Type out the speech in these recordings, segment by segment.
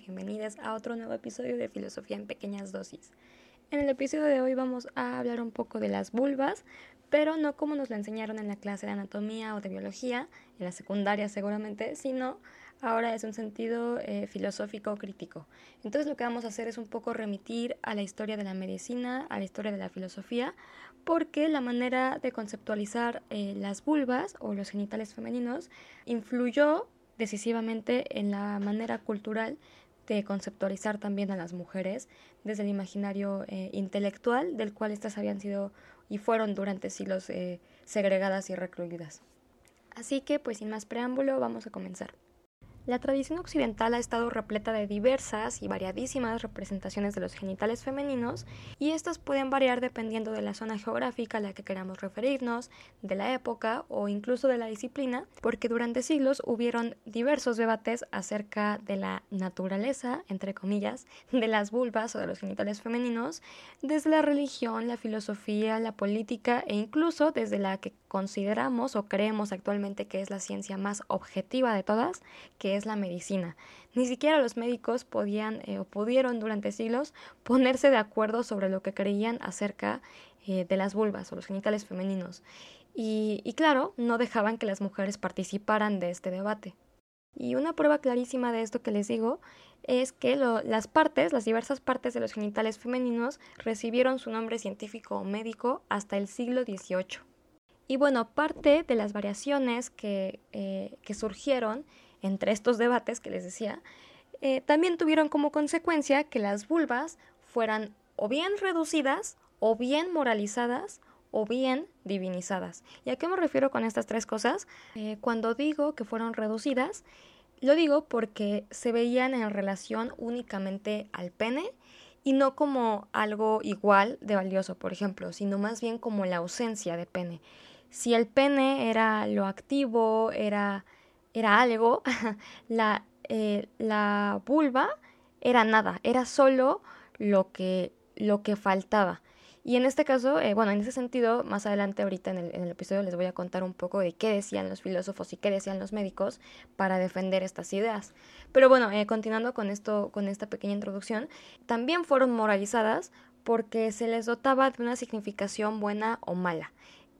bienvenidas, bienvenidas a otro nuevo episodio de Filosofía en Pequeñas Dosis. En el episodio de hoy vamos a hablar un poco de las vulvas, pero no como nos lo enseñaron en la clase de anatomía o de biología, en la secundaria seguramente, sino ahora es un sentido eh, filosófico crítico. Entonces lo que vamos a hacer es un poco remitir a la historia de la medicina, a la historia de la filosofía, porque la manera de conceptualizar eh, las vulvas o los genitales femeninos influyó decisivamente en la manera cultural de conceptualizar también a las mujeres desde el imaginario eh, intelectual del cual éstas habían sido y fueron durante siglos segregadas y recluidas. Así que, pues sin más preámbulo, vamos a comenzar. La tradición occidental ha estado repleta de diversas y variadísimas representaciones de los genitales femeninos y estas pueden variar dependiendo de la zona geográfica a la que queramos referirnos, de la época o incluso de la disciplina, porque durante siglos hubieron diversos debates acerca de la naturaleza, entre comillas, de las vulvas o de los genitales femeninos, desde la religión, la filosofía, la política e incluso desde la que consideramos o creemos actualmente que es la ciencia más objetiva de todas, que es la medicina. Ni siquiera los médicos podían eh, o pudieron durante siglos ponerse de acuerdo sobre lo que creían acerca eh, de las vulvas o los genitales femeninos. Y, claro, no dejaban que las mujeres participaran de este debate. Y una prueba clarísima de esto que les digo es que las partes, las diversas partes de los genitales femeninos recibieron su nombre científico o médico hasta el siglo XVIII. Y bueno, parte de las variaciones que, eh, que surgieron entre estos debates que les decía, eh, también tuvieron como consecuencia que las vulvas fueran o bien reducidas, o bien moralizadas, o bien divinizadas. ¿Y a qué me refiero con estas tres cosas? Eh, cuando digo que fueron reducidas, lo digo porque se veían en relación únicamente al pene y no como algo igual de valioso, por ejemplo, sino más bien como la ausencia de pene. Si el pene era lo activo, era, era algo, la, eh, la vulva era nada, era solo lo que, lo que faltaba. Y en este caso, eh, bueno, en ese sentido, más adelante ahorita en el, episodio les voy a contar un poco de qué decían los filósofos y qué decían los médicos para defender estas ideas. Pero bueno, eh, continuando con esto, con esta pequeña introducción, también fueron moralizadas porque se les dotaba de una significación buena o mala.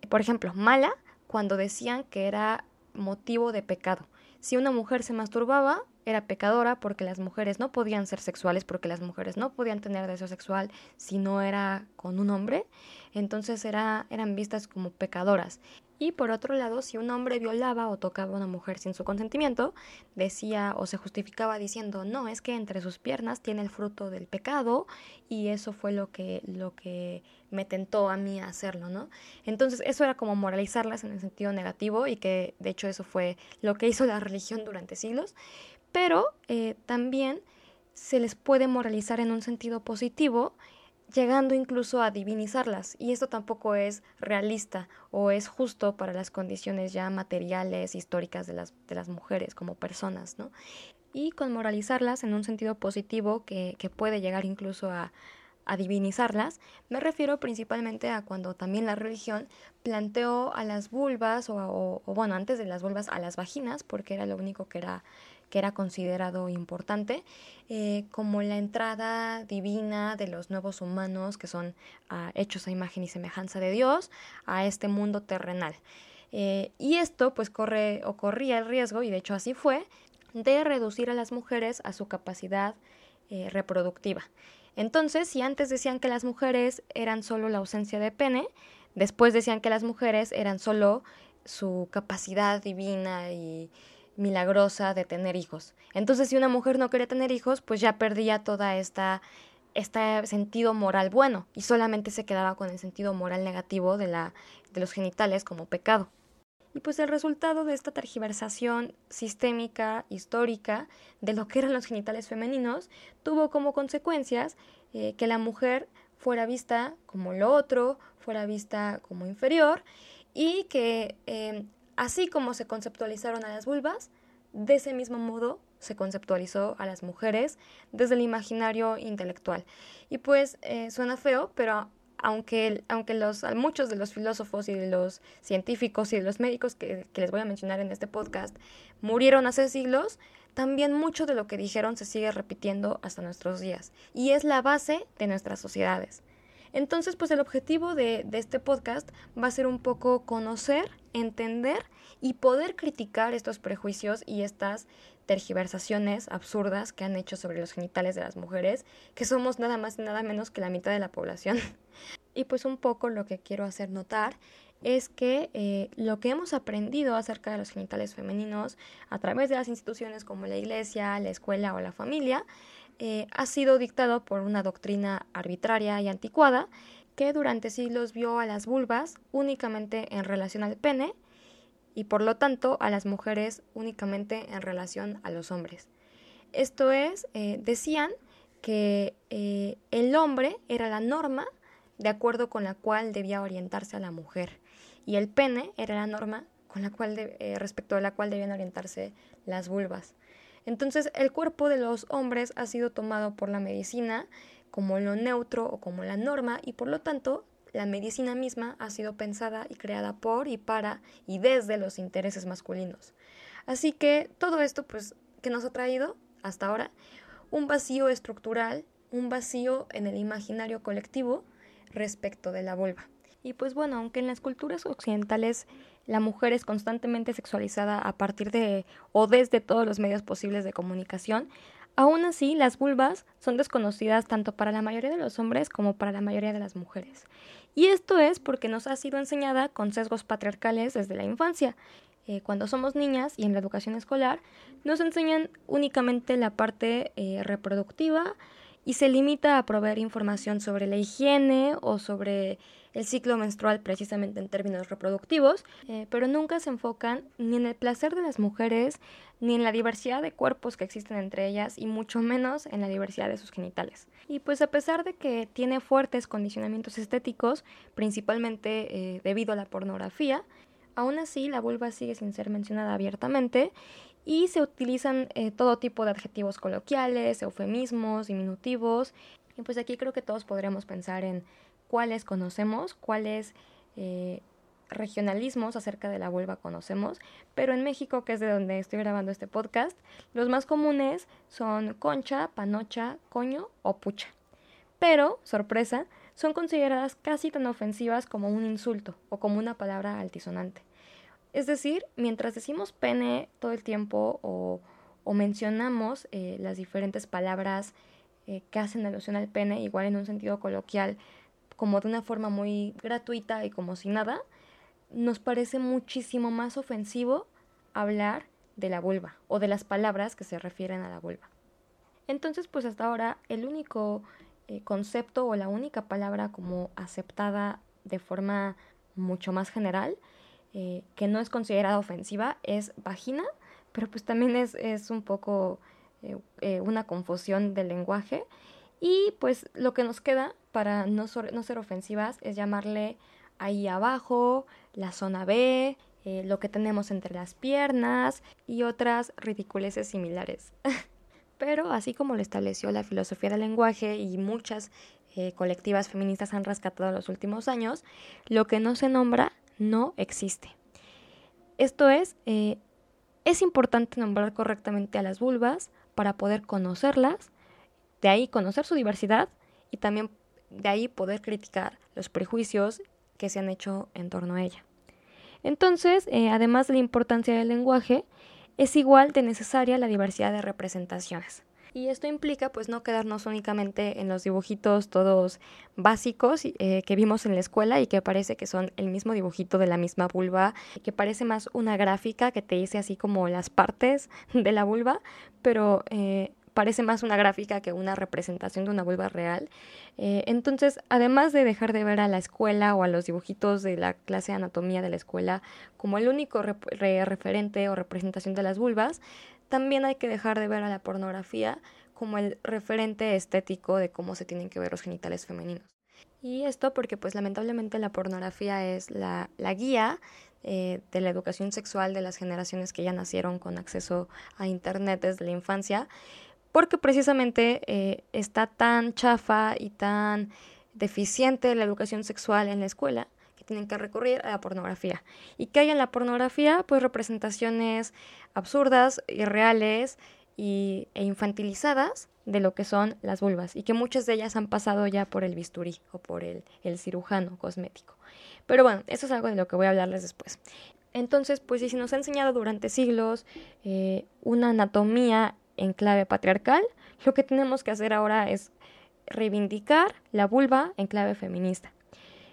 Por ejemplo, mala cuando decían que era motivo de pecado. Si una mujer se masturbaba, era pecadora porque las mujeres no podían ser sexuales, porque las mujeres no podían tener deseo sexual si no era con un hombre, entonces era, eran vistas como pecadoras. Y por otro lado, si un hombre violaba o tocaba a una mujer sin su consentimiento, decía o se justificaba diciendo, no, es que entre sus piernas tiene el fruto del pecado y eso fue lo que, lo que me tentó a mí a hacerlo, ¿no? Entonces eso era como moralizarlas en el sentido negativo y que de hecho eso fue lo que hizo la religión durante siglos, pero eh, también se les puede moralizar en un sentido positivo llegando incluso a divinizarlas, y esto tampoco es realista o es justo para las condiciones ya materiales, históricas de las, de las mujeres como personas, ¿no? Y con moralizarlas en un sentido positivo que, que puede llegar incluso a, a divinizarlas, me refiero principalmente a cuando también la religión planteó a las vulvas, o, o, bueno, antes de las vulvas, a las vaginas, porque era lo único que era que era considerado importante, eh, como la entrada divina de los nuevos humanos que son ah, hechos a imagen y semejanza de Dios a este mundo terrenal. Eh, y esto pues corre o corría el riesgo, y de hecho así fue, de reducir a las mujeres a su capacidad eh, reproductiva. Entonces, si antes decían que las mujeres eran solo la ausencia de pene, después decían que las mujeres eran solo su capacidad divina y milagrosa de tener hijos. Entonces, si una mujer no quería tener hijos, pues ya perdía toda esta este sentido moral bueno y solamente se quedaba con el sentido moral negativo de la de los genitales como pecado. Y pues el resultado de esta tergiversación sistémica, histórica, de lo que eran los genitales femeninos, tuvo como consecuencias eh, que la mujer fuera vista como lo otro, fuera vista como inferior y que eh, Así como se conceptualizaron a las vulvas, de ese mismo modo se conceptualizó a las mujeres desde el imaginario intelectual. Y pues eh, suena feo, pero aunque, aunque los, muchos de los filósofos y de los científicos y de los médicos que, que les voy a mencionar en este podcast murieron hace siglos, también mucho de lo que dijeron se sigue repitiendo hasta nuestros días y es la base de nuestras sociedades. Entonces, pues el objetivo de, este podcast va a ser un poco conocer, entender y poder criticar estos prejuicios y estas tergiversaciones absurdas que han hecho sobre los genitales de las mujeres, que somos nada más y nada menos que la mitad de la población. y pues un poco lo que quiero hacer notar es que eh, lo que hemos aprendido acerca de los genitales femeninos a través de las instituciones como la iglesia, la escuela o la familia eh, ha sido dictado por una doctrina arbitraria y anticuada que durante siglos vio a las vulvas únicamente en relación al pene y por lo tanto a las mujeres únicamente en relación a los hombres. Esto es, eh, decían que el hombre era la norma de acuerdo con la cual debía orientarse a la mujer y el pene era la norma con la cual eh, respecto a la cual debían orientarse las vulvas. Entonces, el cuerpo de los hombres ha sido tomado por la medicina como lo neutro o como la norma y por lo tanto la medicina misma ha sido pensada y creada por y para y desde los intereses masculinos. Así que todo esto pues que nos ha traído hasta ahora un vacío estructural, un vacío en el imaginario colectivo respecto de la vulva. Y pues bueno, aunque en las culturas occidentales la mujer es constantemente sexualizada a partir de o desde todos los medios posibles de comunicación, aún así las vulvas son desconocidas tanto para la mayoría de los hombres como para la mayoría de las mujeres. Y esto es porque nos ha sido enseñada con sesgos patriarcales desde la infancia. Eh, cuando somos niñas y en la educación escolar, nos enseñan únicamente la parte eh, reproductiva y se limita a proveer información sobre la higiene o sobre el ciclo menstrual precisamente en términos reproductivos, eh, pero nunca se enfocan ni en el placer de las mujeres, ni en la diversidad de cuerpos que existen entre ellas y mucho menos en la diversidad de sus genitales. Y pues a pesar de que tiene fuertes condicionamientos estéticos, principalmente eh, debido a la pornografía, aún así la vulva sigue sin ser mencionada abiertamente y se utilizan eh, todo tipo de adjetivos coloquiales, eufemismos, diminutivos. Y pues aquí creo que todos podríamos pensar en cuáles conocemos, cuáles eh, regionalismos acerca de la vulva conocemos, pero en México, que es de donde estoy grabando este podcast, los más comunes son concha, panocha, coño o pucha. Pero, sorpresa, son consideradas casi tan ofensivas como un insulto o como una palabra altisonante. Es decir, mientras decimos pene todo el tiempo o, mencionamos eh, las diferentes palabras eh, que hacen alusión al pene, igual en un sentido coloquial, como de una forma muy gratuita y como si nada, nos parece muchísimo más ofensivo hablar de la vulva o de las palabras que se refieren a la vulva. Entonces, pues hasta ahora el único eh, concepto o la única palabra como aceptada de forma mucho más general, eh, que no es considerada ofensiva, es vagina, pero pues también es, es un poco eh, una confusión del lenguaje. Y pues lo que nos queda para no, no ser ofensivas es llamarle ahí abajo, la zona B, eh, lo que tenemos entre las piernas y otras ridiculeces similares. Pero así como lo estableció la filosofía del lenguaje y muchas eh, colectivas feministas han rescatado en los últimos años, lo que no se nombra no existe. Esto es, eh, es importante nombrar correctamente a las vulvas para poder conocerlas, de ahí conocer su diversidad y también de ahí poder criticar los prejuicios que se han hecho en torno a ella. Entonces, eh, además de la importancia del lenguaje, es igual de necesaria la diversidad de representaciones. Y esto implica pues no quedarnos únicamente en los dibujitos todos básicos eh, que vimos en la escuela y que parece que son el mismo dibujito de la misma vulva, que parece más una gráfica que te dice así como las partes de la vulva, pero eh, parece más una gráfica que una representación de una vulva real. Eh, entonces, además de dejar de ver a la escuela o a los dibujitos de la clase de anatomía de la escuela como el único referente o representación de las vulvas, también hay que dejar de ver a la pornografía como el referente estético de cómo se tienen que ver los genitales femeninos. Y esto porque pues lamentablemente la pornografía es la, guía eh, de la educación sexual de las generaciones que ya nacieron con acceso a Internet desde la infancia porque precisamente eh, está tan chafa y tan deficiente la educación sexual en la escuela que tienen que recurrir a la pornografía. ¿Y que hay en la pornografía? Pues representaciones absurdas, irreales y, e infantilizadas de lo que son las vulvas y que muchas de ellas han pasado ya por el bisturí o por el, cirujano cosmético. Pero bueno, eso es algo de lo que voy a hablarles después. Entonces, pues si nos ha enseñado durante siglos eh, una anatomía en clave patriarcal, lo que tenemos que hacer ahora es reivindicar la vulva en clave feminista.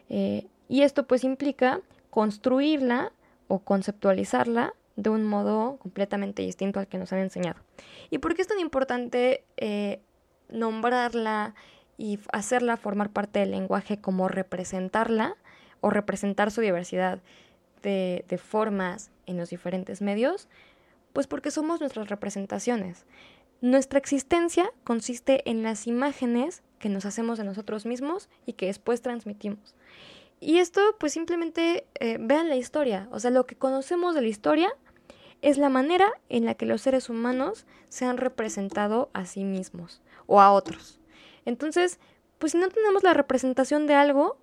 Eh, y esto pues implica construirla o conceptualizarla de un modo completamente distinto al que nos han enseñado. ¿Y por qué es tan importante eh, nombrarla y hacerla formar parte del lenguaje como representarla o representar su diversidad de, de formas en los diferentes medios? Pues porque somos nuestras representaciones. Nuestra existencia consiste en las imágenes que nos hacemos de nosotros mismos y que después transmitimos. Y esto, pues simplemente eh, vean la historia. O sea, lo que conocemos de la historia es la manera en la que los seres humanos se han representado a sí mismos o a otros. Entonces, pues si no tenemos la representación de algo,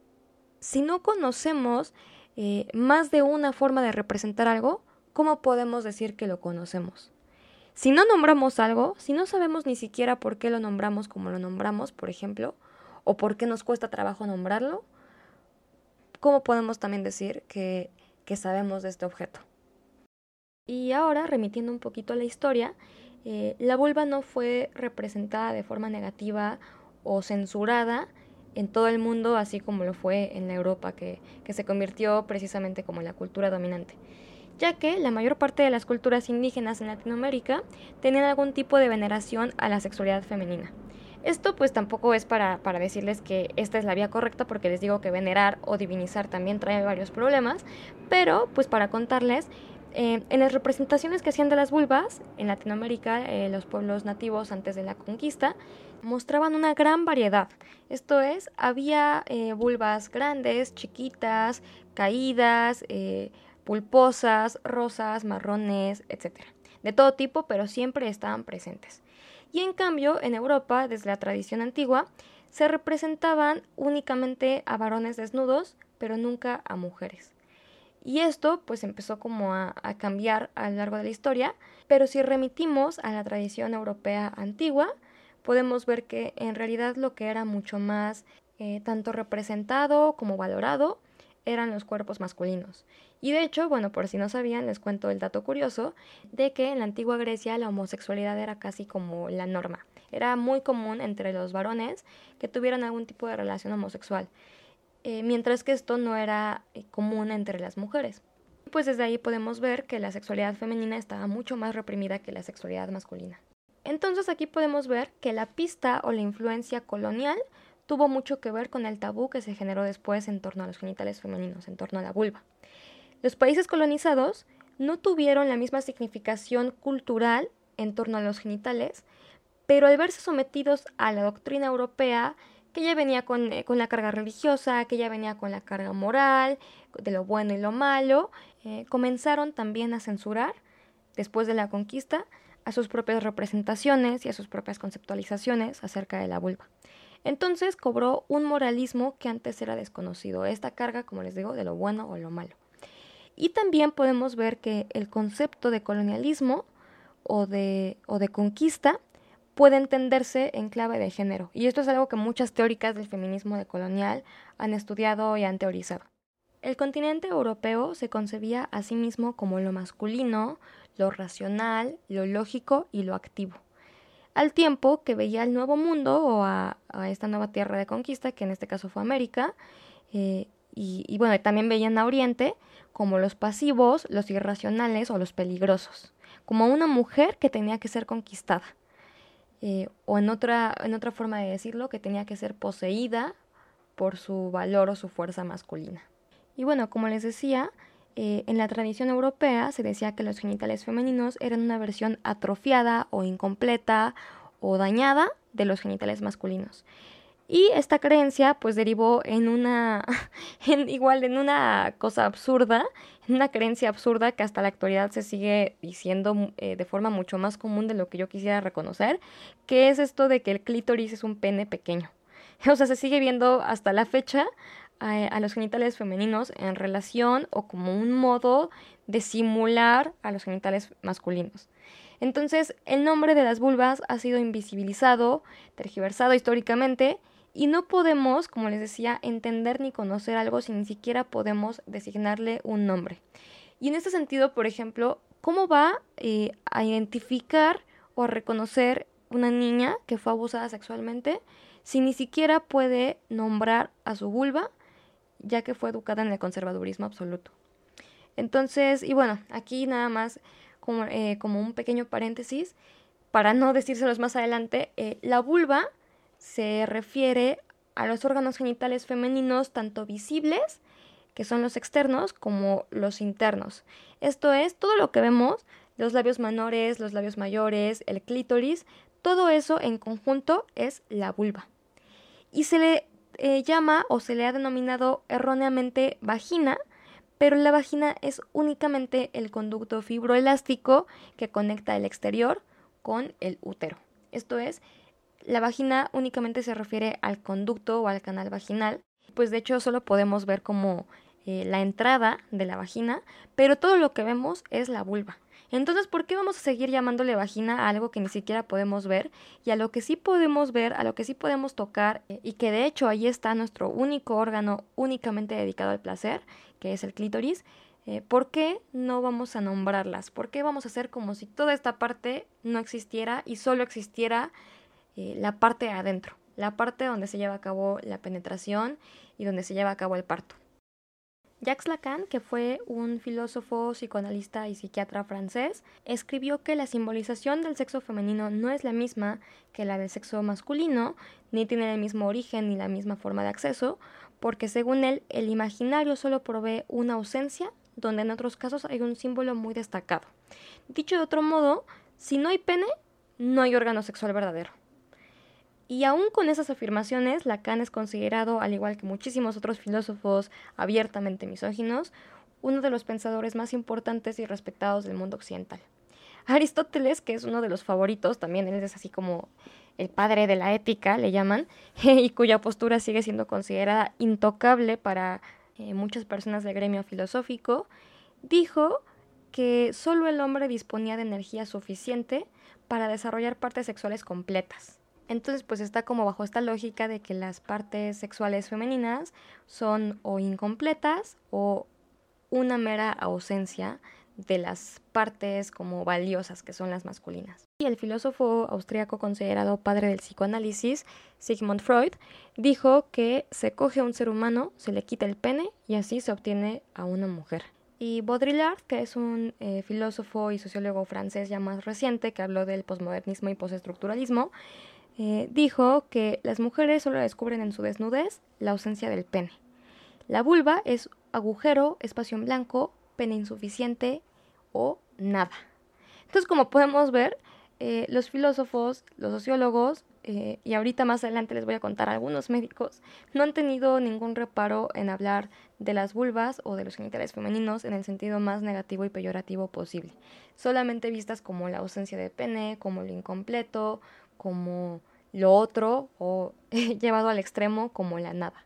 si no conocemos eh, más de una forma de representar algo, ¿cómo podemos decir que lo conocemos? Si no nombramos algo, si no sabemos ni siquiera por qué lo nombramos como lo nombramos, por ejemplo, o por qué nos cuesta trabajo nombrarlo, ¿cómo podemos también decir que, sabemos de este objeto? Y ahora, remitiendo un poquito a la historia, eh, la vulva no fue representada de forma negativa o censurada en todo el mundo, así como lo fue en la Europa, que, que se convirtió precisamente como la cultura dominante ya que la mayor parte de las culturas indígenas en Latinoamérica tenían algún tipo de veneración a la sexualidad femenina. Esto pues tampoco es para, decirles que esta es la vía correcta porque les digo que venerar o divinizar también trae varios problemas, pero pues para contarles, eh, en las representaciones que hacían de las vulvas en Latinoamérica, eh, los pueblos nativos antes de la conquista, mostraban una gran variedad. Esto es, había eh, vulvas grandes, chiquitas, caídas, pulposas, rosas, marrones, etc. De todo tipo, pero siempre estaban presentes. Y en cambio, en Europa, desde la tradición antigua, se representaban únicamente a varones desnudos, pero nunca a mujeres. Y esto pues empezó como a, cambiar a lo largo de la historia, pero si remitimos a la tradición europea antigua, podemos ver que en realidad lo que era mucho más eh, tanto representado como valorado eran los cuerpos masculinos. Y de hecho, bueno, por si no sabían, les cuento el dato curioso de que en la antigua Grecia la homosexualidad era casi como la norma. Era muy común entre los varones que tuvieran algún tipo de relación homosexual, eh, mientras que esto no era eh, común entre las mujeres. Pues desde ahí podemos ver que la sexualidad femenina estaba mucho más reprimida que la sexualidad masculina. Entonces aquí podemos ver que la pista o la influencia colonial tuvo mucho que ver con el tabú que se generó después en torno a los genitales femeninos, en torno a la vulva. Los países colonizados no tuvieron la misma significación cultural en torno a los genitales, pero al verse sometidos a la doctrina europea, que ya venía con, eh, la carga religiosa, que ya venía con la carga moral, de lo bueno y lo malo, eh, comenzaron también a censurar, después de la conquista, a sus propias representaciones y a sus propias conceptualizaciones acerca de la vulva. Entonces cobró un moralismo que antes era desconocido, esta carga, como les digo, de lo bueno o lo malo. Y también podemos ver que el concepto de colonialismo o de, o de conquista puede entenderse en clave de género. Y esto es algo que muchas teóricas del feminismo decolonial han estudiado y han teorizado. El continente europeo se concebía a sí mismo como lo masculino, lo racional, lo lógico y lo activo al tiempo que veía al nuevo mundo o a, esta nueva tierra de conquista, que en este caso fue América, eh, y, bueno, también veían a Oriente como los pasivos, los irracionales o los peligrosos, como una mujer que tenía que ser conquistada, eh, o en otra, en otra forma de decirlo, que tenía que ser poseída por su valor o su fuerza masculina. Y bueno, como les decía, eh, en la tradición europea se decía que los genitales femeninos eran una versión atrofiada o incompleta o dañada de los genitales masculinos. Y esta creencia pues derivó en una, igual en una cosa absurda, en una creencia absurda que hasta la actualidad se sigue diciendo eh, de forma mucho más común de lo que yo quisiera reconocer, que es esto de que el clítoris es un pene pequeño. O sea, se sigue viendo hasta la fecha a, los genitales femeninos en relación o como un modo de simular a los genitales masculinos. Entonces, el nombre de las vulvas ha sido invisibilizado, tergiversado históricamente, y no podemos, como les decía, entender ni conocer algo si ni siquiera podemos designarle un nombre. Y en este sentido, por ejemplo, ¿cómo va eh, a identificar o a reconocer una niña que fue abusada sexualmente si ni siquiera puede nombrar a su vulva, ya que fue educada en el conservadurismo absoluto? Entonces, y bueno, aquí nada más como, eh, como un pequeño paréntesis, para no decírselos más adelante, eh, la vulva se refiere a los órganos genitales femeninos tanto visibles, que son los externos, como los internos. Esto es todo lo que vemos, los labios menores, los labios mayores, el clítoris, todo eso en conjunto es la vulva. Y se le eh, llama o se le ha denominado erróneamente vagina, pero la vagina es únicamente el conducto fibroelástico que conecta el exterior con el útero. Esto es, la vagina únicamente se refiere al conducto o al canal vaginal, pues de hecho solo podemos ver como eh, la entrada de la vagina, pero todo lo que vemos es la vulva. Entonces, ¿por qué vamos a seguir llamándole vagina a algo que ni siquiera podemos ver y a lo que sí podemos ver, a lo que sí podemos tocar eh, y que de hecho ahí está nuestro único órgano únicamente dedicado al placer, que es el clítoris? Eh, ¿Por qué no vamos a nombrarlas? ¿Por qué vamos a hacer como si toda esta parte no existiera y solo existiera eh, la parte de adentro, la parte donde se lleva a cabo la penetración y donde se lleva a cabo el parto? Jacques Lacan, que fue un filósofo, psicoanalista y psiquiatra francés, escribió que la simbolización del sexo femenino no es la misma que la del sexo masculino, ni tiene el mismo origen ni la misma forma de acceso, porque según él el imaginario solo provee una ausencia donde en otros casos hay un símbolo muy destacado. Dicho de otro modo, si no hay pene, no hay órgano sexual verdadero. Y aún con esas afirmaciones, Lacan es considerado, al igual que muchísimos otros filósofos abiertamente misóginos, uno de los pensadores más importantes y respetados del mundo occidental. Aristóteles, que es uno de los favoritos, también él es así como el padre de la ética, le llaman, y cuya postura sigue siendo considerada intocable para eh, muchas personas del gremio filosófico, dijo que solo el hombre disponía de energía suficiente para desarrollar partes sexuales completas. Entonces, pues está como bajo esta lógica de que las partes sexuales femeninas son o incompletas o una mera ausencia de las partes como valiosas que son las masculinas. Y el filósofo austriaco considerado padre del psicoanálisis, Sigmund Freud, dijo que se coge a un ser humano, se le quita el pene y así se obtiene a una mujer. Y Baudrillard, que es un eh, filósofo y sociólogo francés ya más reciente que habló del posmodernismo y postestructuralismo, eh, dijo que las mujeres solo descubren en su desnudez la ausencia del pene. La vulva es agujero, espacio en blanco, pene insuficiente o nada. Entonces, como podemos ver, eh, los filósofos, los sociólogos, eh, y ahorita más adelante les voy a contar algunos médicos, no han tenido ningún reparo en hablar de las vulvas o de los genitales femeninos en el sentido más negativo y peyorativo posible, solamente vistas como la ausencia de pene, como lo incompleto, como lo otro o llevado al extremo como la nada.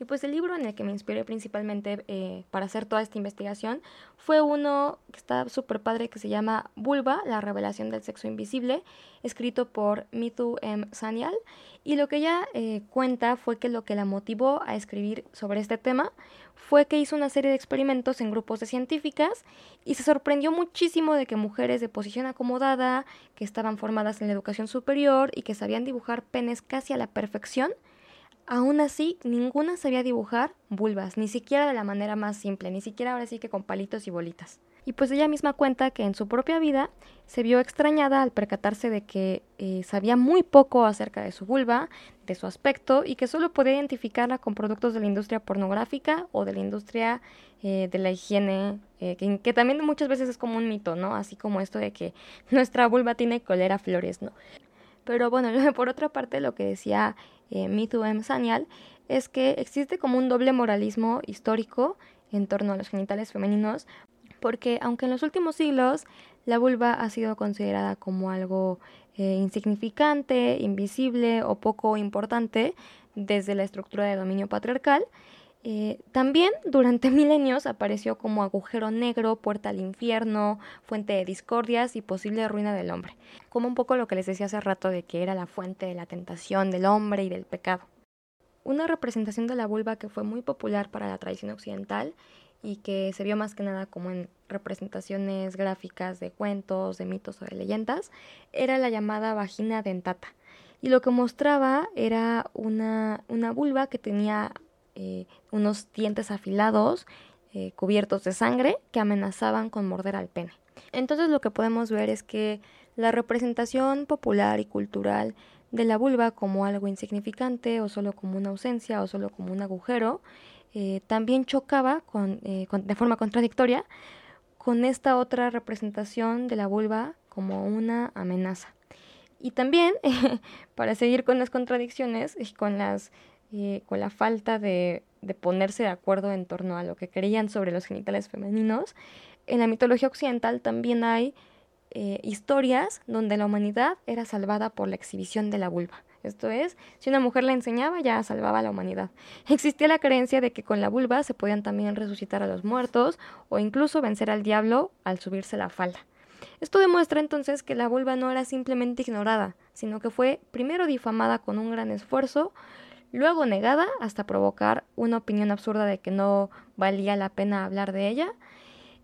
Y pues el libro en el que me inspiré principalmente eh, para hacer toda esta investigación fue uno que está súper padre que se llama Vulva, la revelación del sexo invisible, escrito por Mitu M. Sanyal. Y lo que ella eh, cuenta fue que lo que la motivó a escribir sobre este tema fue que hizo una serie de experimentos en grupos de científicas y se sorprendió muchísimo de que mujeres de posición acomodada, que estaban formadas en la educación superior y que sabían dibujar penes casi a la perfección, Aún así, ninguna sabía dibujar vulvas, ni siquiera de la manera más simple, ni siquiera ahora sí que con palitos y bolitas. Y pues ella misma cuenta que en su propia vida se vio extrañada al percatarse de que eh, sabía muy poco acerca de su vulva, de su aspecto y que solo podía identificarla con productos de la industria pornográfica o de la industria eh, de la higiene, eh, que, que, también muchas veces es como un mito, ¿no? Así como esto de que nuestra vulva tiene colera flores, ¿no? Pero bueno, por otra parte, lo que decía eh, Mitu M. Es que existe como un doble moralismo histórico en torno a los genitales femeninos, porque aunque en los últimos siglos la vulva ha sido considerada como algo eh, insignificante, invisible o poco importante desde la estructura de dominio patriarcal, Eh, también durante milenios apareció como agujero negro, puerta al infierno, fuente de discordias y posible ruina del hombre, como un poco lo que les decía hace rato de que era la fuente de la tentación del hombre y del pecado. Una representación de la vulva que fue muy popular para la tradición occidental y que se vio más que nada como en representaciones gráficas de cuentos, de mitos o de leyendas, era la llamada vagina dentata. Y lo que mostraba era una, una vulva que tenía eh, unos dientes afilados eh, cubiertos de sangre que amenazaban con morder al pene. Entonces lo que podemos ver es que la representación popular y cultural de la vulva como algo insignificante o solo como una ausencia o solo como un agujero eh, también chocaba de forma contradictoria con esta otra representación de la vulva como una amenaza. Y también, para seguir con las contradicciones y con, las, eh, con la falta de, de ponerse de acuerdo en torno a lo que creían sobre los genitales femeninos, en la mitología occidental también hay historias donde la humanidad era salvada por la exhibición de la vulva. Esto es, si una mujer la enseñaba, ya salvaba a la humanidad. Existía la creencia de que con la vulva se podían también resucitar a los muertos o incluso vencer al diablo al subirse la falda. Esto demuestra entonces que la vulva no era simplemente ignorada, sino que fue primero difamada con un gran esfuerzo, luego negada hasta provocar una opinión absurda de que no valía la pena hablar de ella,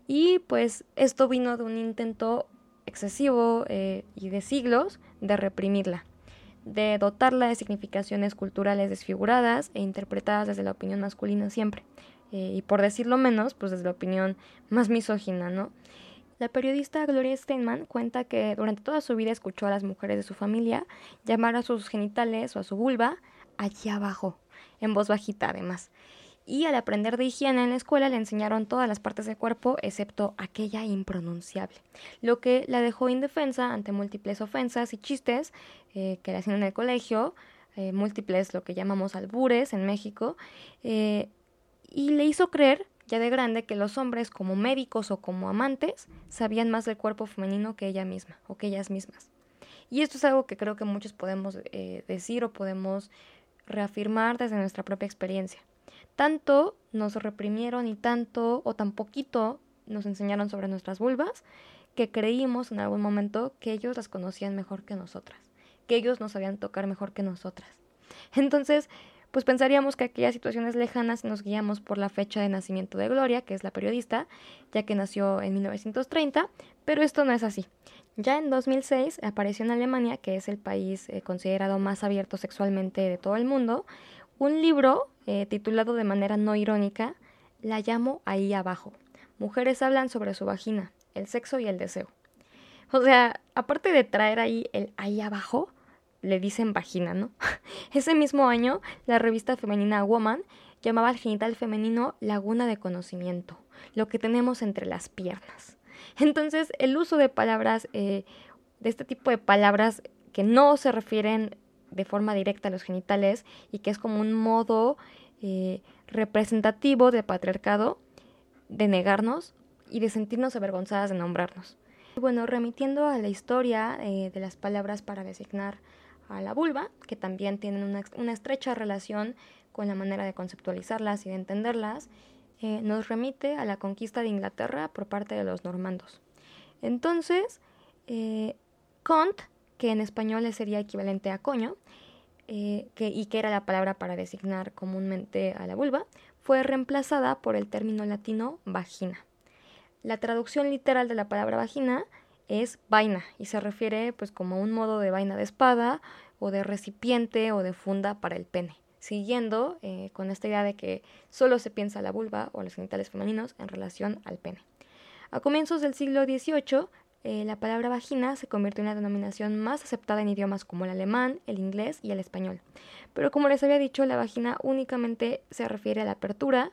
y pues esto vino de un intento excesivo eh, y de siglos de reprimirla de dotarla de significaciones culturales desfiguradas e interpretadas desde la opinión masculina siempre. Eh, y por decirlo menos, pues desde la opinión más misógina, ¿no? La periodista Gloria Steinman cuenta que durante toda su vida escuchó a las mujeres de su familia llamar a sus genitales o a su vulva allí abajo, en voz bajita además y al aprender de higiene en la escuela le enseñaron todas las partes del cuerpo excepto aquella impronunciable, lo que la dejó indefensa ante múltiples ofensas y chistes eh, que le hacían en el colegio, eh, múltiples lo que llamamos albures en México, eh, y le hizo creer ya de grande que los hombres como médicos o como amantes sabían más del cuerpo femenino que ella misma o que ellas mismas. Y esto es algo que creo que muchos podemos decir o podemos reafirmar desde nuestra propia experiencia. Tanto nos reprimieron y tanto o tan poquito nos enseñaron sobre nuestras vulvas que creímos en algún momento que ellos las conocían mejor que nosotras, que ellos nos sabían tocar mejor que nosotras. Entonces, pues pensaríamos que aquellas situaciones lejanas nos guiamos por la fecha de nacimiento de Gloria, que es la periodista, ya que nació en 1930, pero esto no es así. Ya en 2006 apareció en Alemania, que es el país eh, considerado más abierto sexualmente de todo el mundo, un libro eh, titulado de manera no irónica, la llamo ahí abajo. Mujeres hablan sobre su vagina, el sexo y el deseo. O sea, aparte de traer ahí el ahí abajo, le dicen vagina, ¿no? Ese mismo año, la revista femenina Woman llamaba al genital femenino laguna de conocimiento, lo que tenemos entre las piernas. Entonces, el uso de palabras, eh, de este tipo de palabras que no se refieren de forma directa a los genitales y que es como un modo eh, representativo de patriarcado de negarnos y de sentirnos avergonzadas de nombrarnos. Bueno, remitiendo a la historia eh, de las palabras para designar a la vulva, que también tienen una, estrecha relación con la manera de conceptualizarlas y de entenderlas, eh, nos remite a la conquista de Inglaterra por parte de los normandos. Entonces, Kant que en español sería equivalente a coño, eh, y que era la palabra para designar comúnmente a la vulva, fue reemplazada por el término latino vagina. La traducción literal de la palabra vagina es vaina y se refiere pues como un modo de vaina de espada o de recipiente o de funda para el pene, siguiendo eh, con esta idea de que solo se piensa la vulva o los genitales femeninos en relación al pene. A comienzos del siglo XVIII, eh, la palabra vagina se convirtió en la denominación más aceptada en idiomas como el alemán, el inglés y el español. Pero como les había dicho, la vagina únicamente se refiere a la apertura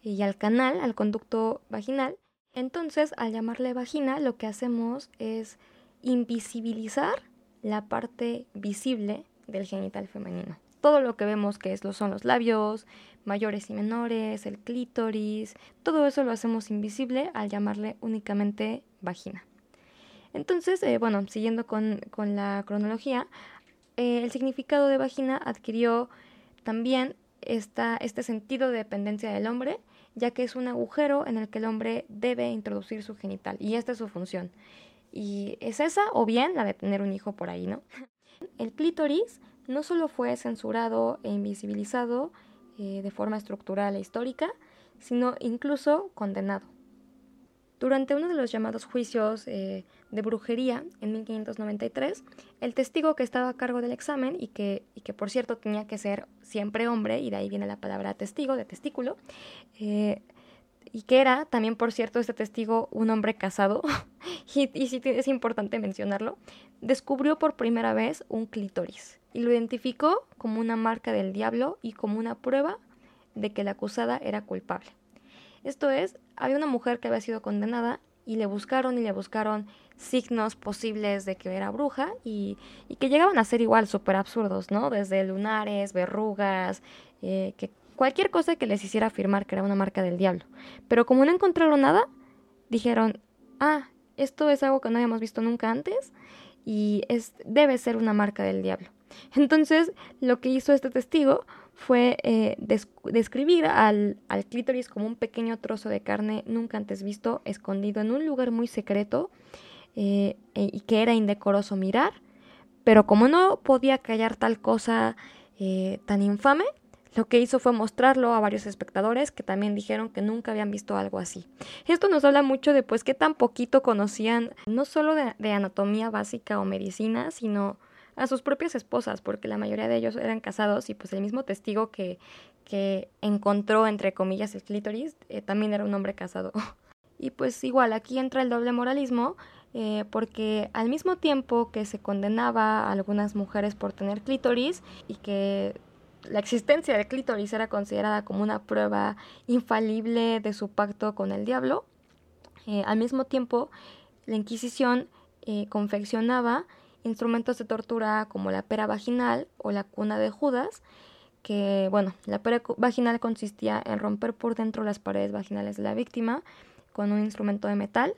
y al canal, al conducto vaginal. Entonces, al llamarle vagina, lo que hacemos es invisibilizar la parte visible del genital femenino. Todo lo que vemos que es, son los labios, mayores y menores, el clítoris, todo eso lo hacemos invisible al llamarle únicamente vagina. Entonces, eh, bueno, siguiendo con, la cronología, eh, el significado de vagina adquirió también esta, este sentido de dependencia del hombre, ya que es un agujero en el que el hombre debe introducir su genital y esta es su función. Y es esa o bien la de tener un hijo por ahí, ¿no? El clítoris no solo fue censurado e invisibilizado eh, de forma estructural e histórica, sino incluso condenado. Durante uno de los llamados juicios eh, de brujería en 1593, el testigo que estaba a cargo del examen y que, y que por cierto tenía que ser siempre hombre, y de ahí viene la palabra testigo, de testículo, eh, y que era también, por cierto, este testigo un hombre casado, y, y sí es importante mencionarlo, descubrió por primera vez un clítoris y lo identificó como una marca del diablo y como una prueba de que la acusada era culpable. Esto es, había una mujer que había sido condenada y le buscaron y le buscaron signos posibles de que era bruja y, que llegaban a ser igual súper absurdos, ¿no? Desde lunares, verrugas, eh, que cualquier cosa que les hiciera afirmar que era una marca del diablo. Pero como no encontraron nada, dijeron, ah, esto es algo que no habíamos visto nunca antes y es, debe ser una marca del diablo. Entonces, lo que hizo este testigo fue eh, describir al, clítoris como un pequeño trozo de carne nunca antes visto, escondido en un lugar muy secreto eh, e, y que era indecoroso mirar, pero como no podía callar tal cosa eh, tan infame, lo que hizo fue mostrarlo a varios espectadores que también dijeron que nunca habían visto algo así. Esto nos habla mucho de pues qué tan poquito conocían no solo de anatomía básica o medicina, sino a sus propias esposas, porque la mayoría de ellos eran casados y pues el mismo testigo que, que encontró, entre comillas, el clítoris, eh, también era un hombre casado. y pues igual, aquí entra el doble moralismo, eh, porque al mismo tiempo que se condenaba a algunas mujeres por tener clítoris y que la existencia del clítoris era considerada como una prueba infalible de su pacto con el diablo, eh, al mismo tiempo la Inquisición confeccionaba instrumentos de tortura como la pera vaginal o la cuna de Judas, que bueno, la pera vaginal consistía en romper por dentro las paredes vaginales de la víctima con un instrumento de metal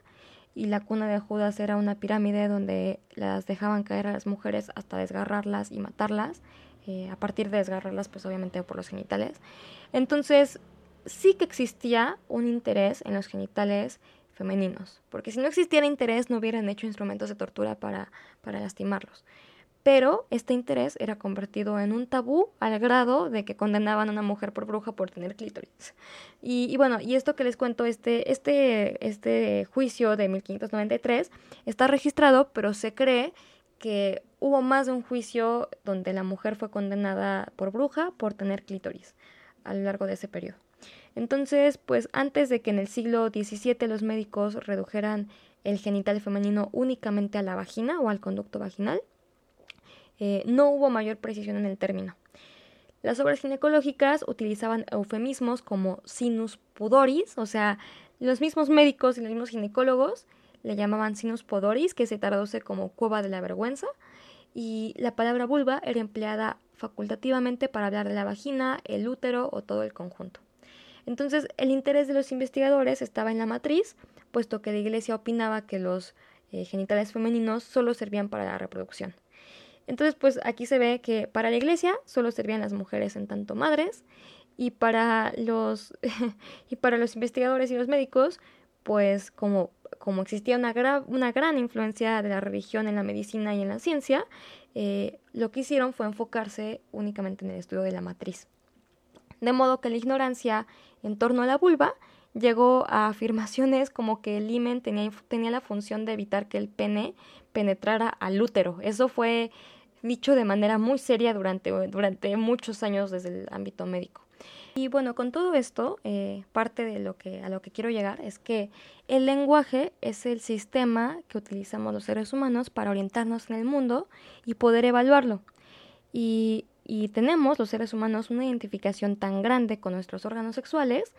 y la cuna de Judas era una pirámide donde las dejaban caer a las mujeres hasta desgarrarlas y matarlas, eh, a partir de desgarrarlas pues obviamente por los genitales. Entonces sí que existía un interés en los genitales femeninos, porque si no existiera interés no hubieran hecho instrumentos de tortura para, para lastimarlos. Pero este interés era convertido en un tabú al grado de que condenaban a una mujer por bruja por tener clítoris. Y, bueno, y esto que les cuento, este, este, este juicio de 1593 está registrado, pero se cree que hubo más de un juicio donde la mujer fue condenada por bruja por tener clítoris a lo largo de ese periodo. Entonces, pues antes de que en el siglo XVII los médicos redujeran el genital femenino únicamente a la vagina o al conducto vaginal, eh, no hubo mayor precisión en el término. Las obras ginecológicas utilizaban eufemismos como sinus pudoris, o sea, los mismos médicos y los mismos ginecólogos le llamaban sinus pudoris, que se traduce como cueva de la vergüenza, y la palabra vulva era empleada facultativamente para hablar de la vagina, el útero o todo el conjunto. Entonces, el interés de los investigadores estaba en la matriz, puesto que la Iglesia opinaba que los eh, genitales femeninos solo servían para la reproducción. Entonces, pues aquí se ve que para la Iglesia solo servían las mujeres en tanto madres y para los y para los investigadores y los médicos, pues como como existía una, una gran influencia de la religión en la medicina y en la ciencia, eh, lo que hicieron fue enfocarse únicamente en el estudio de la matriz. De modo que la ignorancia en torno a la vulva, llegó a afirmaciones como que el himen tenía, tenía la función de evitar que el pene penetrara al útero. Eso fue dicho de manera muy seria durante, durante muchos años desde el ámbito médico. Y bueno, con todo esto, eh, parte de lo que a lo que quiero llegar es que el lenguaje es el sistema que utilizamos los seres humanos para orientarnos en el mundo y poder evaluarlo. Y y tenemos los seres humanos una identificación tan grande con nuestros órganos sexuales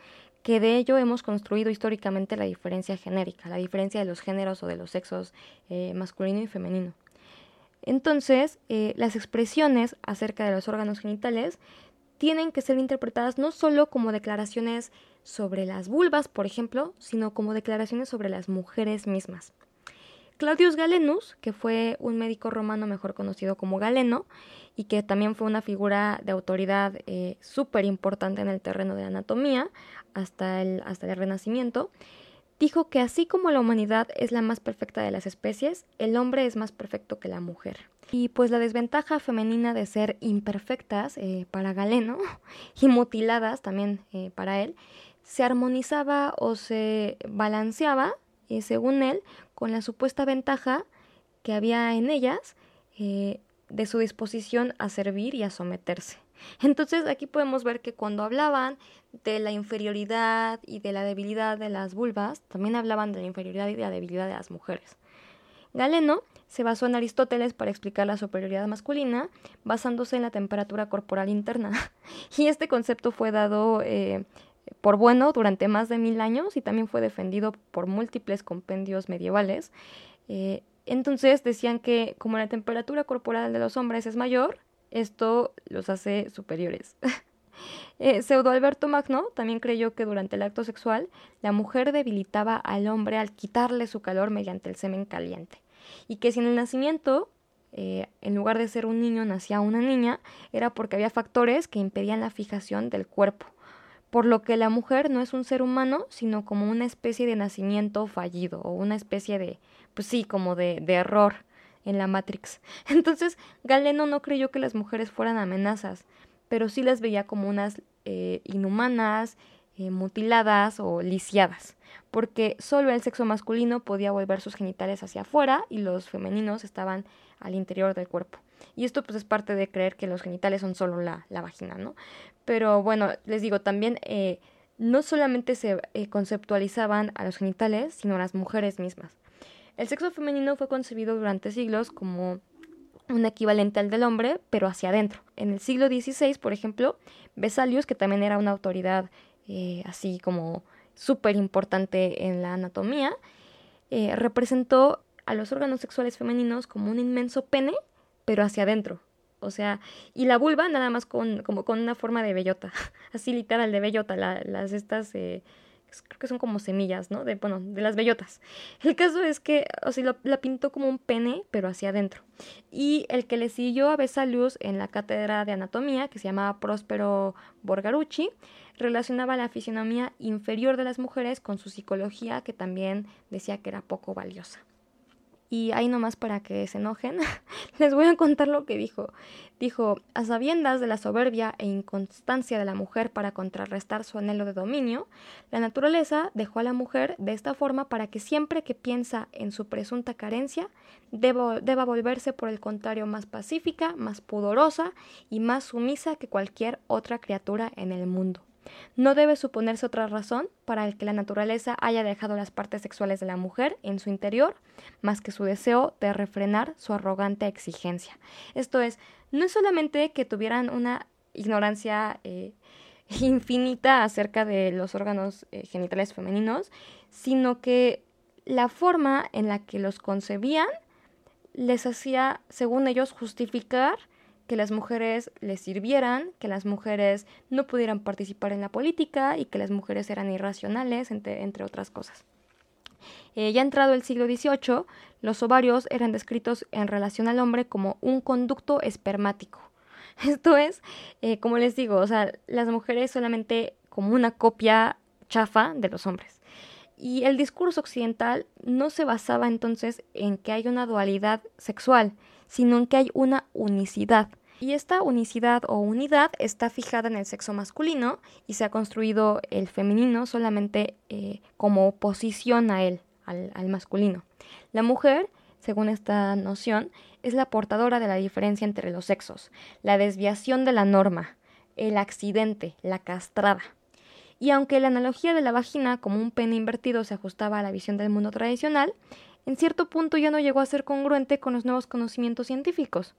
que de ello hemos construido históricamente la diferencia genérica, la diferencia de los géneros o de los sexos eh, masculino y femenino. Entonces, eh, las expresiones acerca de los órganos genitales tienen que ser interpretadas no solo como declaraciones sobre las vulvas, por ejemplo, sino como declaraciones sobre las mujeres mismas. Claudius Galenus, que fue un médico romano mejor conocido como Galeno, y que también fue una figura de autoridad eh, súper importante en el terreno de la anatomía hasta el, hasta el Renacimiento, dijo que así como la humanidad es la más perfecta de las especies, el hombre es más perfecto que la mujer. Y pues la desventaja femenina de ser imperfectas eh, para Galeno y mutiladas también eh, para él, se armonizaba o se balanceaba, según él, con la supuesta ventaja que había en ellas eh, de su disposición a servir y a someterse. Entonces aquí podemos ver que cuando hablaban de la inferioridad y de la debilidad de las vulvas, también hablaban de la inferioridad y de la debilidad de las mujeres. Galeno se basó en Aristóteles para explicar la superioridad masculina, basándose en la temperatura corporal interna. y este concepto fue dado eh, por bueno durante más de mil años y también fue defendido por múltiples compendios medievales. Eh, entonces decían que como la temperatura corporal de los hombres es mayor, esto los hace superiores. eh, Pseudo Alberto Magno también creyó que durante el acto sexual la mujer debilitaba al hombre al quitarle su calor mediante el semen caliente y que si en el nacimiento eh, en lugar de ser un niño nacía una niña era porque había factores que impedían la fijación del cuerpo por lo que la mujer no es un ser humano, sino como una especie de nacimiento fallido o una especie de, pues sí, como de, de error en la Matrix. Entonces, Galeno no creyó que las mujeres fueran amenazas, pero sí las veía como unas eh, inhumanas, eh, mutiladas o lisiadas, porque solo el sexo masculino podía volver sus genitales hacia afuera y los femeninos estaban al interior del cuerpo. Y esto pues es parte de creer que los genitales son solo la, la vagina, ¿no? Pero bueno, les digo, también eh, no solamente se eh, conceptualizaban a los genitales, sino a las mujeres mismas. El sexo femenino fue concebido durante siglos como un equivalente al del hombre, pero hacia adentro. En el siglo XVI, por ejemplo, Vesalius, que también era una autoridad eh, así como súper importante en la anatomía, representó a los órganos sexuales femeninos como un inmenso pene, pero hacia adentro, o sea, y la vulva nada más con, como con una forma de bellota, así literal de bellota, las estas, eh, creo que son como semillas, ¿no? De, bueno, de las bellotas. El caso es que, o sea, la pintó como un pene, pero hacia adentro. Y el que le siguió a Vesalius en la cátedra de anatomía, que se llamaba Próspero Borgarucci, relacionaba la fisionomía inferior de las mujeres con su psicología, que también decía que era poco valiosa. Y ahí nomás para que se enojen, les voy a contar lo que dijo. Dijo, a sabiendas de la soberbia e inconstancia de la mujer para contrarrestar su anhelo de dominio, la naturaleza dejó a la mujer de esta forma para que siempre que piensa en su presunta carencia, deba volverse por el contrario más pacífica, más pudorosa y más sumisa que cualquier otra criatura en el mundo. No debe suponerse otra razón para el que la naturaleza haya dejado las partes sexuales de la mujer en su interior, más que su deseo de refrenar su arrogante exigencia. Esto es, no es solamente que tuvieran una ignorancia eh, infinita acerca de los órganos eh, genitales femeninos, sino que la forma en la que los concebían les hacía, según ellos, justificar que las mujeres les sirvieran, que las mujeres no pudieran participar en la política y que las mujeres eran irracionales, entre, entre otras cosas. Eh, ya entrado el siglo XVIII, los ovarios eran descritos en relación al hombre como un conducto espermático. Esto es, eh, como les digo, o sea, las mujeres solamente como una copia chafa de los hombres. Y el discurso occidental no se basaba entonces en que hay una dualidad sexual, sino en que hay una unicidad. Y esta unicidad o unidad está fijada en el sexo masculino y se ha construido el femenino solamente eh, como oposición a él, al, al masculino. La mujer, según esta noción, es la portadora de la diferencia entre los sexos, la desviación de la norma, el accidente, la castrada. Y aunque la analogía de la vagina como un pene invertido se ajustaba a la visión del mundo tradicional, en cierto punto ya no llegó a ser congruente con los nuevos conocimientos científicos.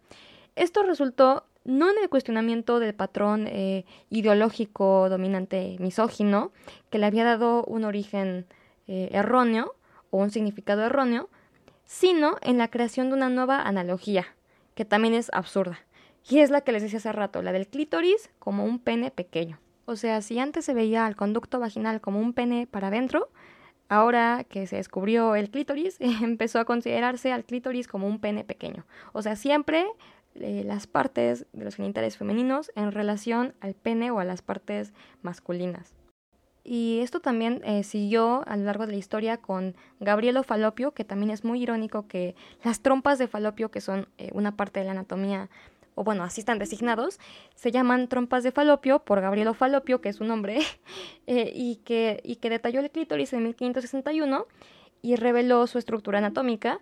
Esto resultó no en el cuestionamiento del patrón eh, ideológico dominante misógino, que le había dado un origen eh, erróneo o un significado erróneo, sino en la creación de una nueva analogía, que también es absurda. Y es la que les decía hace rato, la del clítoris como un pene pequeño. O sea, si antes se veía al conducto vaginal como un pene para adentro, ahora que se descubrió el clítoris, empezó a considerarse al clítoris como un pene pequeño. O sea, siempre las partes de los genitales femeninos en relación al pene o a las partes masculinas. Y esto también eh, siguió a lo largo de la historia con Gabrielo Falopio, que también es muy irónico que las trompas de Falopio, que son eh, una parte de la anatomía, o bueno, así están designados, se llaman trompas de Falopio por Gabrielo Falopio, que es su nombre, eh, y, que, y que detalló el clítoris en 1561 y reveló su estructura anatómica.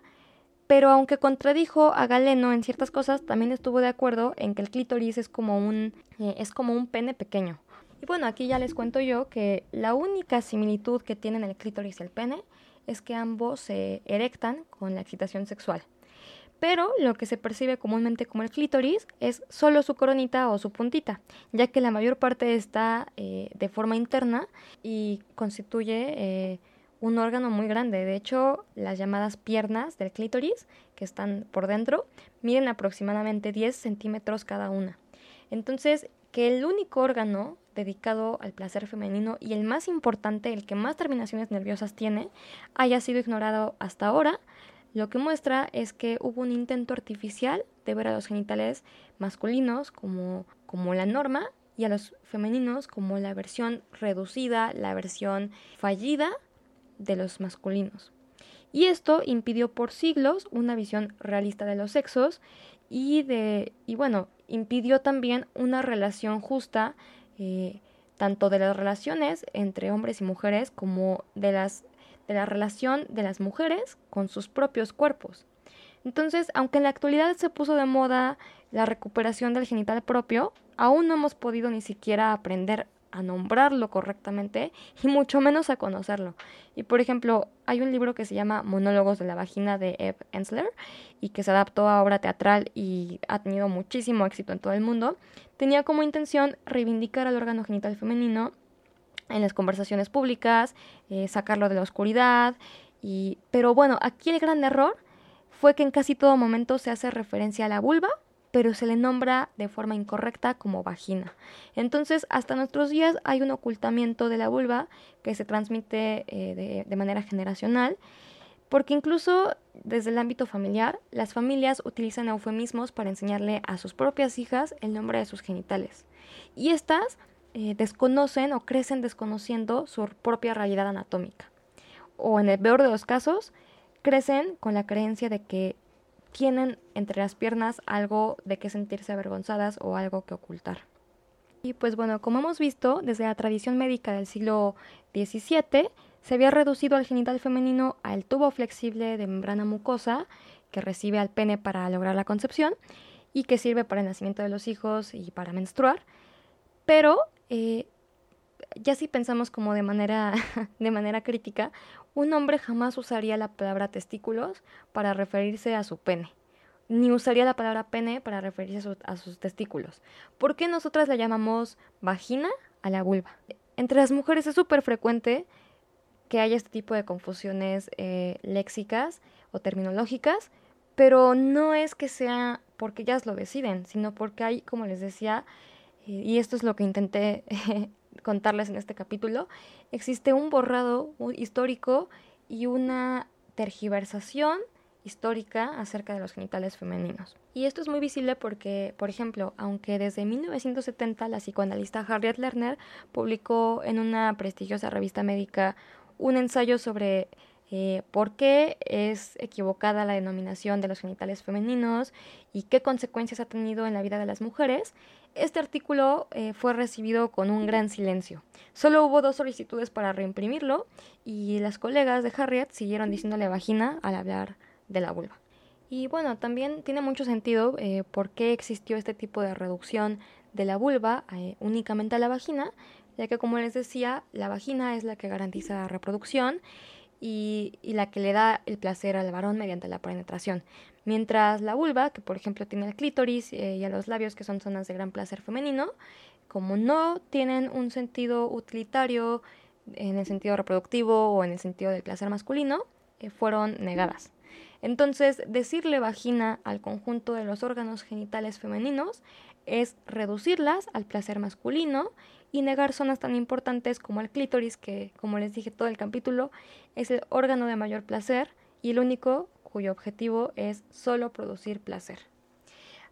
Pero aunque contradijo a Galeno en ciertas cosas, también estuvo de acuerdo en que el clítoris es como un, es como un pene pequeño. Y bueno, aquí ya les cuento yo que la única similitud que tienen el clítoris y el pene es que ambos se erectan con la excitación sexual. Pero lo que se percibe comúnmente como el clítoris es solo su coronita o su puntita, ya que la mayor parte está eh, de forma interna y constituye eh, un órgano muy grande. De hecho, las llamadas piernas del clítoris, que están por dentro, miden aproximadamente 10 centímetros cada una. Entonces, que el único órgano dedicado al placer femenino y el más importante, el que más terminaciones nerviosas tiene, haya sido ignorado hasta ahora, lo que muestra es que hubo un intento artificial de ver a los genitales masculinos como, como la norma y a los femeninos como la versión reducida, la versión fallida de los masculinos. Y esto impidió por siglos una visión realista de los sexos y de y bueno, impidió también una relación justa eh, tanto de las relaciones entre hombres y mujeres como de, las, de la relación de las mujeres con sus propios cuerpos. Entonces, aunque en la actualidad se puso de moda la recuperación del genital propio, aún no hemos podido ni siquiera aprender a nombrarlo correctamente y mucho menos a conocerlo. Y por ejemplo, hay un libro que se llama Monólogos de la vagina de Eve Ensler y que se adaptó a obra teatral y ha tenido muchísimo éxito en todo el mundo. Tenía como intención reivindicar al órgano genital femenino en las conversaciones públicas, eh, sacarlo de la oscuridad y pero bueno, aquí el gran error fue que en casi todo momento se hace referencia a la vulva pero se le nombra de forma incorrecta como vagina. Entonces, hasta nuestros días hay un ocultamiento de la vulva que se transmite eh, de, manera generacional, porque incluso desde el ámbito familiar, las familias utilizan eufemismos para enseñarle a sus propias hijas el nombre de sus genitales. Y estas eh, desconocen o crecen desconociendo su propia realidad anatómica. O en el peor de los casos, crecen con la creencia de que tienen entre las piernas algo de que sentirse avergonzadas o algo que ocultar. Y pues bueno, como hemos visto, desde la tradición médica del siglo XVII se había reducido al genital femenino al tubo flexible de membrana mucosa que recibe al pene para lograr la concepción y que sirve para el nacimiento de los hijos y para menstruar. Pero eh, ya si pensamos como de manera, de manera crítica, un hombre jamás usaría la palabra testículos para referirse a su pene, ni usaría la palabra pene para referirse a, sus testículos. ¿Por qué nosotras la llamamos vagina a la vulva? Entre las mujeres es súper frecuente que haya este tipo de confusiones eh, léxicas o terminológicas, pero no es que sea porque ellas lo deciden, sino porque hay, como les decía, eh, y esto es lo que intenté contarles en este capítulo, existe un borrado histórico y una tergiversación histórica acerca de los genitales femeninos. Y esto es muy visible porque, por ejemplo, aunque desde 1970 la psicoanalista Harriet Lerner publicó en una prestigiosa revista médica un ensayo sobre eh, por qué es equivocada la denominación de los genitales femeninos y qué consecuencias ha tenido en la vida de las mujeres, este artículo eh, fue recibido con un gran silencio. Solo hubo dos solicitudes para reimprimirlo y las colegas de Harriet siguieron diciéndole vagina al hablar de la vulva. Y bueno, también tiene mucho sentido eh, por qué existió este tipo de reducción de la vulva únicamente a la vagina, ya que como les decía, la vagina es la que garantiza la reproducción y, la que le da el placer al varón mediante la penetración. Mientras la vulva, que por ejemplo tiene el clítoris eh, y a los labios, que son zonas de gran placer femenino, como no tienen un sentido utilitario en el sentido reproductivo o en el sentido del placer masculino, eh, fueron negadas. Entonces, decirle vagina al conjunto de los órganos genitales femeninos es reducirlas al placer masculino y negar zonas tan importantes como el clítoris, que como les dije todo el capítulo, es el órgano de mayor placer y el único cuyo objetivo es solo producir placer.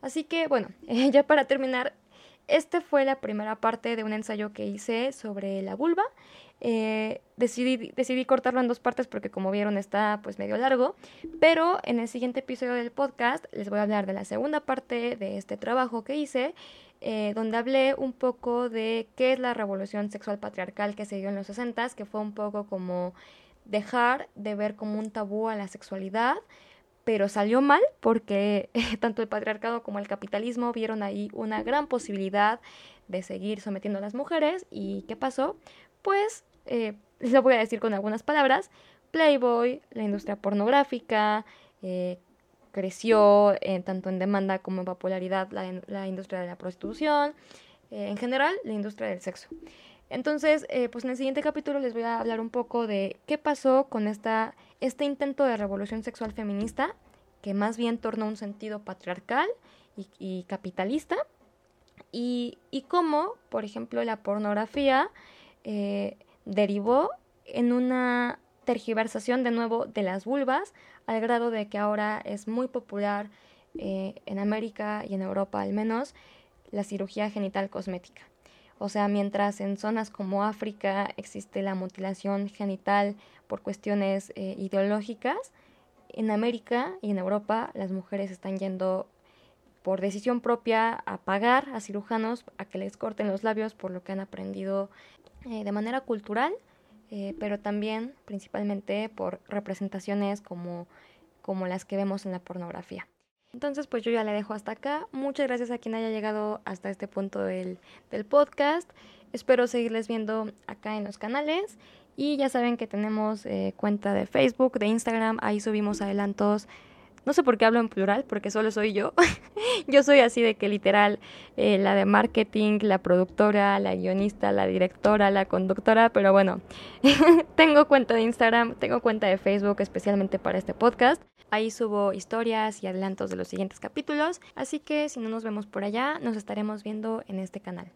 Así que bueno, ya para terminar, esta fue la primera parte de un ensayo que hice sobre la vulva. Eh, decidí, decidí cortarlo en dos partes porque como vieron está pues medio largo, pero en el siguiente episodio del podcast les voy a hablar de la segunda parte de este trabajo que hice, eh, donde hablé un poco de qué es la revolución sexual patriarcal que se dio en los 60, que fue un poco como dejar de ver como un tabú a la sexualidad, pero salió mal porque tanto el patriarcado como el capitalismo vieron ahí una gran posibilidad de seguir sometiendo a las mujeres y ¿qué pasó? Pues eh, lo voy a decir con algunas palabras, Playboy, la industria pornográfica, eh, creció eh, tanto en demanda como en popularidad la, industria de la prostitución, en general la industria del sexo. Entonces, pues en el siguiente capítulo les voy a hablar un poco de qué pasó con esta, este intento de revolución sexual feminista, que más bien tornó un sentido patriarcal y, capitalista, y, cómo, por ejemplo, la pornografía derivó en una tergiversación de nuevo de las vulvas, al grado de que ahora es muy popular eh, en América y en Europa al menos la cirugía genital cosmética. O sea, mientras en zonas como África existe la mutilación genital por cuestiones eh, ideológicas, en América y en Europa las mujeres están yendo por decisión propia a pagar a cirujanos a que les corten los labios por lo que han aprendido eh, de manera cultural, eh, pero también principalmente por representaciones como, como las que vemos en la pornografía. Entonces, pues yo ya le dejo hasta acá. Muchas gracias a quien haya llegado hasta este punto del, del podcast. Espero seguirles viendo acá en los canales. Y ya saben que tenemos eh, cuenta de Facebook, de Instagram. Ahí subimos adelantos no sé por qué hablo en plural, porque solo soy yo. yo soy así de que literal, eh, la de marketing, la productora, la guionista, la directora, la conductora, pero bueno, tengo cuenta de Instagram, tengo cuenta de Facebook especialmente para este podcast. Ahí subo historias y adelantos de los siguientes capítulos, así que si no nos vemos por allá, nos estaremos viendo en este canal.